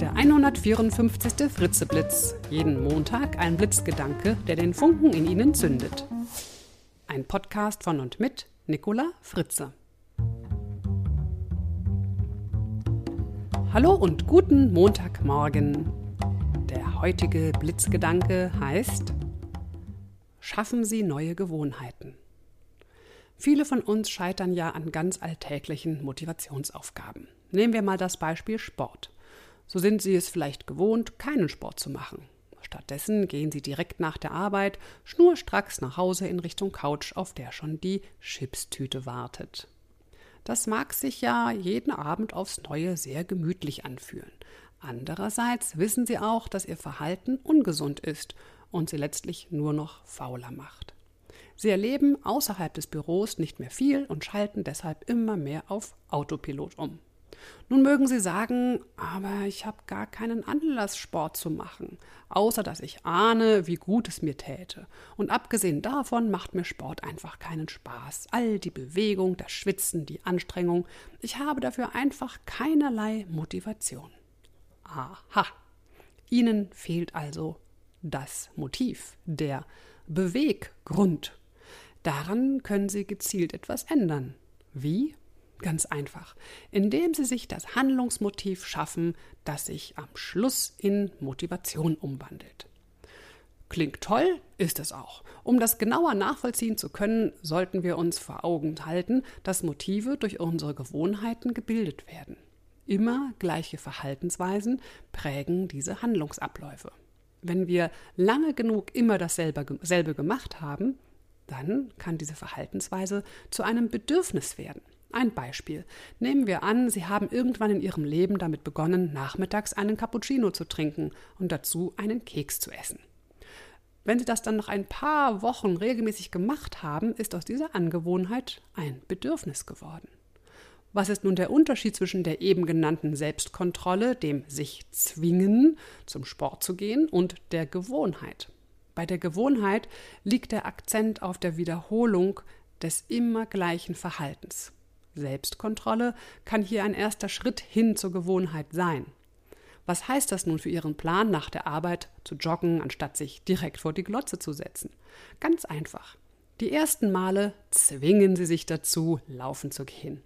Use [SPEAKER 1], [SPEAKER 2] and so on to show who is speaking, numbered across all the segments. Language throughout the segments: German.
[SPEAKER 1] Der 154. Fritzeblitz. Jeden Montag ein Blitzgedanke, der den Funken in Ihnen zündet. Ein Podcast von und mit Nicola Fritze. Hallo und guten Montagmorgen. Der heutige Blitzgedanke heißt Schaffen Sie neue Gewohnheiten. Viele von uns scheitern ja an ganz alltäglichen Motivationsaufgaben. Nehmen wir mal das Beispiel Sport. So sind Sie es vielleicht gewohnt, keinen Sport zu machen. Stattdessen gehen Sie direkt nach der Arbeit schnurstracks nach Hause in Richtung Couch, auf der schon die Chipstüte wartet. Das mag sich ja jeden Abend aufs Neue sehr gemütlich anfühlen. Andererseits wissen Sie auch, dass Ihr Verhalten ungesund ist und Sie letztlich nur noch fauler macht. Sie erleben außerhalb des Büros nicht mehr viel und schalten deshalb immer mehr auf Autopilot um. Nun mögen Sie sagen, aber ich habe gar keinen Anlass, Sport zu machen, außer dass ich ahne, wie gut es mir täte. Und abgesehen davon macht mir Sport einfach keinen Spaß. All die Bewegung, das Schwitzen, die Anstrengung, ich habe dafür einfach keinerlei Motivation. Aha. Ihnen fehlt also das Motiv, der Beweggrund. Daran können Sie gezielt etwas ändern. Wie? Ganz einfach, indem Sie sich das Handlungsmotiv schaffen, das sich am Schluss in Motivation umwandelt. Klingt toll, ist es auch. Um das genauer nachvollziehen zu können, sollten wir uns vor Augen halten, dass Motive durch unsere Gewohnheiten gebildet werden. Immer gleiche Verhaltensweisen prägen diese Handlungsabläufe. Wenn wir lange genug immer dasselbe gemacht haben, dann kann diese Verhaltensweise zu einem Bedürfnis werden. Ein Beispiel. Nehmen wir an, Sie haben irgendwann in Ihrem Leben damit begonnen, nachmittags einen Cappuccino zu trinken und dazu einen Keks zu essen. Wenn Sie das dann noch ein paar Wochen regelmäßig gemacht haben, ist aus dieser Angewohnheit ein Bedürfnis geworden. Was ist nun der Unterschied zwischen der eben genannten Selbstkontrolle, dem sich zwingen, zum Sport zu gehen, und der Gewohnheit? Bei der Gewohnheit liegt der Akzent auf der Wiederholung des immer gleichen Verhaltens. Selbstkontrolle kann hier ein erster Schritt hin zur Gewohnheit sein. Was heißt das nun für Ihren Plan, nach der Arbeit zu joggen, anstatt sich direkt vor die Glotze zu setzen? Ganz einfach. Die ersten Male zwingen Sie sich dazu, laufen zu gehen.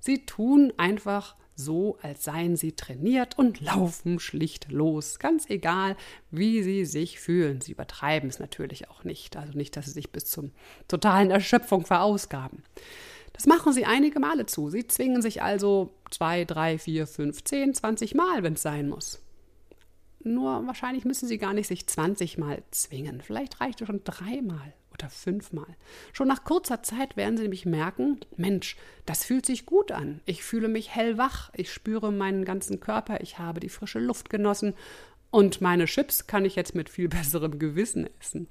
[SPEAKER 1] Sie tun einfach so, als seien sie trainiert und laufen schlicht los. Ganz egal, wie sie sich fühlen. Sie übertreiben es natürlich auch nicht. Also nicht, dass sie sich bis zur totalen Erschöpfung verausgaben. Das machen sie einige Male zu. Sie zwingen sich also zwei, drei, vier, fünf, zehn, zwanzig Mal, wenn es sein muss. Nur wahrscheinlich müssen sie gar nicht sich 20 Mal zwingen. Vielleicht reicht es schon dreimal oder fünfmal. Schon nach kurzer Zeit werden Sie nämlich merken, Mensch, das fühlt sich gut an. Ich fühle mich hellwach, ich spüre meinen ganzen Körper, ich habe die frische Luft genossen und meine Chips kann ich jetzt mit viel besserem Gewissen essen.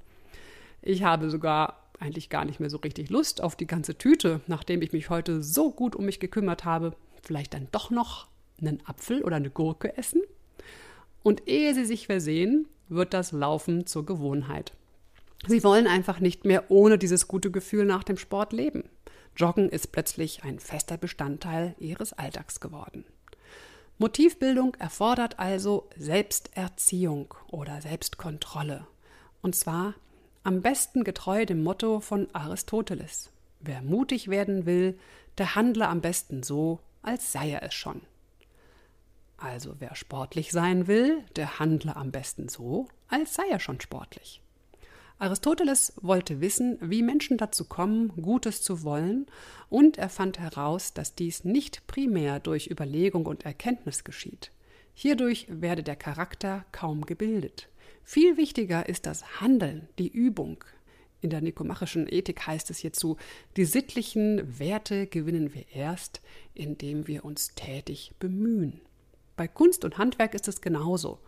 [SPEAKER 1] Ich habe sogar eigentlich gar nicht mehr so richtig Lust auf die ganze Tüte, nachdem ich mich heute so gut um mich gekümmert habe. Vielleicht dann doch noch einen Apfel oder eine Gurke essen? Und ehe Sie sich versehen, wird das Laufen zur Gewohnheit. Sie wollen einfach nicht mehr ohne dieses gute Gefühl nach dem Sport leben. Joggen ist plötzlich ein fester Bestandteil ihres Alltags geworden. Motivbildung erfordert also Selbsterziehung oder Selbstkontrolle. Und zwar am besten getreu dem Motto von Aristoteles. Wer mutig werden will, der handle am besten so, als sei er es schon. Also wer sportlich sein will, der handle am besten so, als sei er schon sportlich. Aristoteles wollte wissen, wie Menschen dazu kommen, Gutes zu wollen, und er fand heraus, dass dies nicht primär durch Überlegung und Erkenntnis geschieht. Hierdurch werde der Charakter kaum gebildet. Viel wichtiger ist das Handeln, die Übung. In der nikomachischen Ethik heißt es hierzu, die sittlichen Werte gewinnen wir erst, indem wir uns tätig bemühen. Bei Kunst und Handwerk ist es genauso.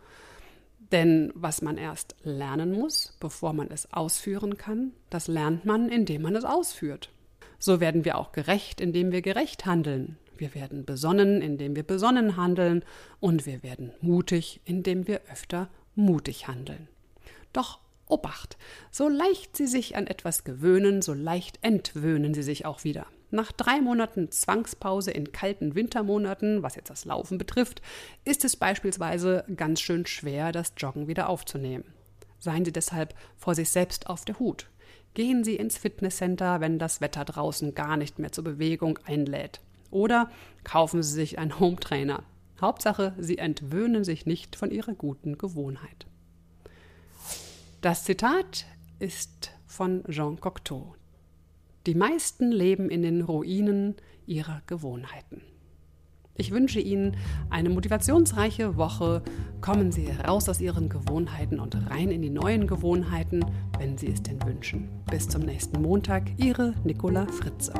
[SPEAKER 1] Denn was man erst lernen muss, bevor man es ausführen kann, das lernt man, indem man es ausführt. So werden wir auch gerecht, indem wir gerecht handeln. Wir werden besonnen, indem wir besonnen handeln. Und wir werden mutig, indem wir öfter mutig handeln. Doch Obacht, so leicht Sie sich an etwas gewöhnen, so leicht entwöhnen Sie sich auch wieder. Nach drei Monaten Zwangspause in kalten Wintermonaten, was jetzt das Laufen betrifft, ist es beispielsweise ganz schön schwer, das Joggen wieder aufzunehmen. Seien Sie deshalb vor sich selbst auf der Hut. Gehen Sie ins Fitnesscenter, wenn das Wetter draußen gar nicht mehr zur Bewegung einlädt. Oder kaufen Sie sich einen Hometrainer. Hauptsache, Sie entwöhnen sich nicht von Ihrer guten Gewohnheit. Das Zitat ist von Jean Cocteau. Die meisten leben in den Ruinen ihrer Gewohnheiten. Ich wünsche Ihnen eine motivationsreiche Woche. Kommen Sie raus aus Ihren Gewohnheiten und rein in die neuen Gewohnheiten, wenn Sie es denn wünschen. Bis zum nächsten Montag, Ihre Nicola Fritze.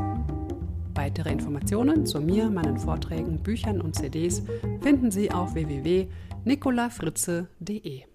[SPEAKER 1] Weitere Informationen zu mir, meinen Vorträgen, Büchern und CDs finden Sie auf www.nicolafritze.de.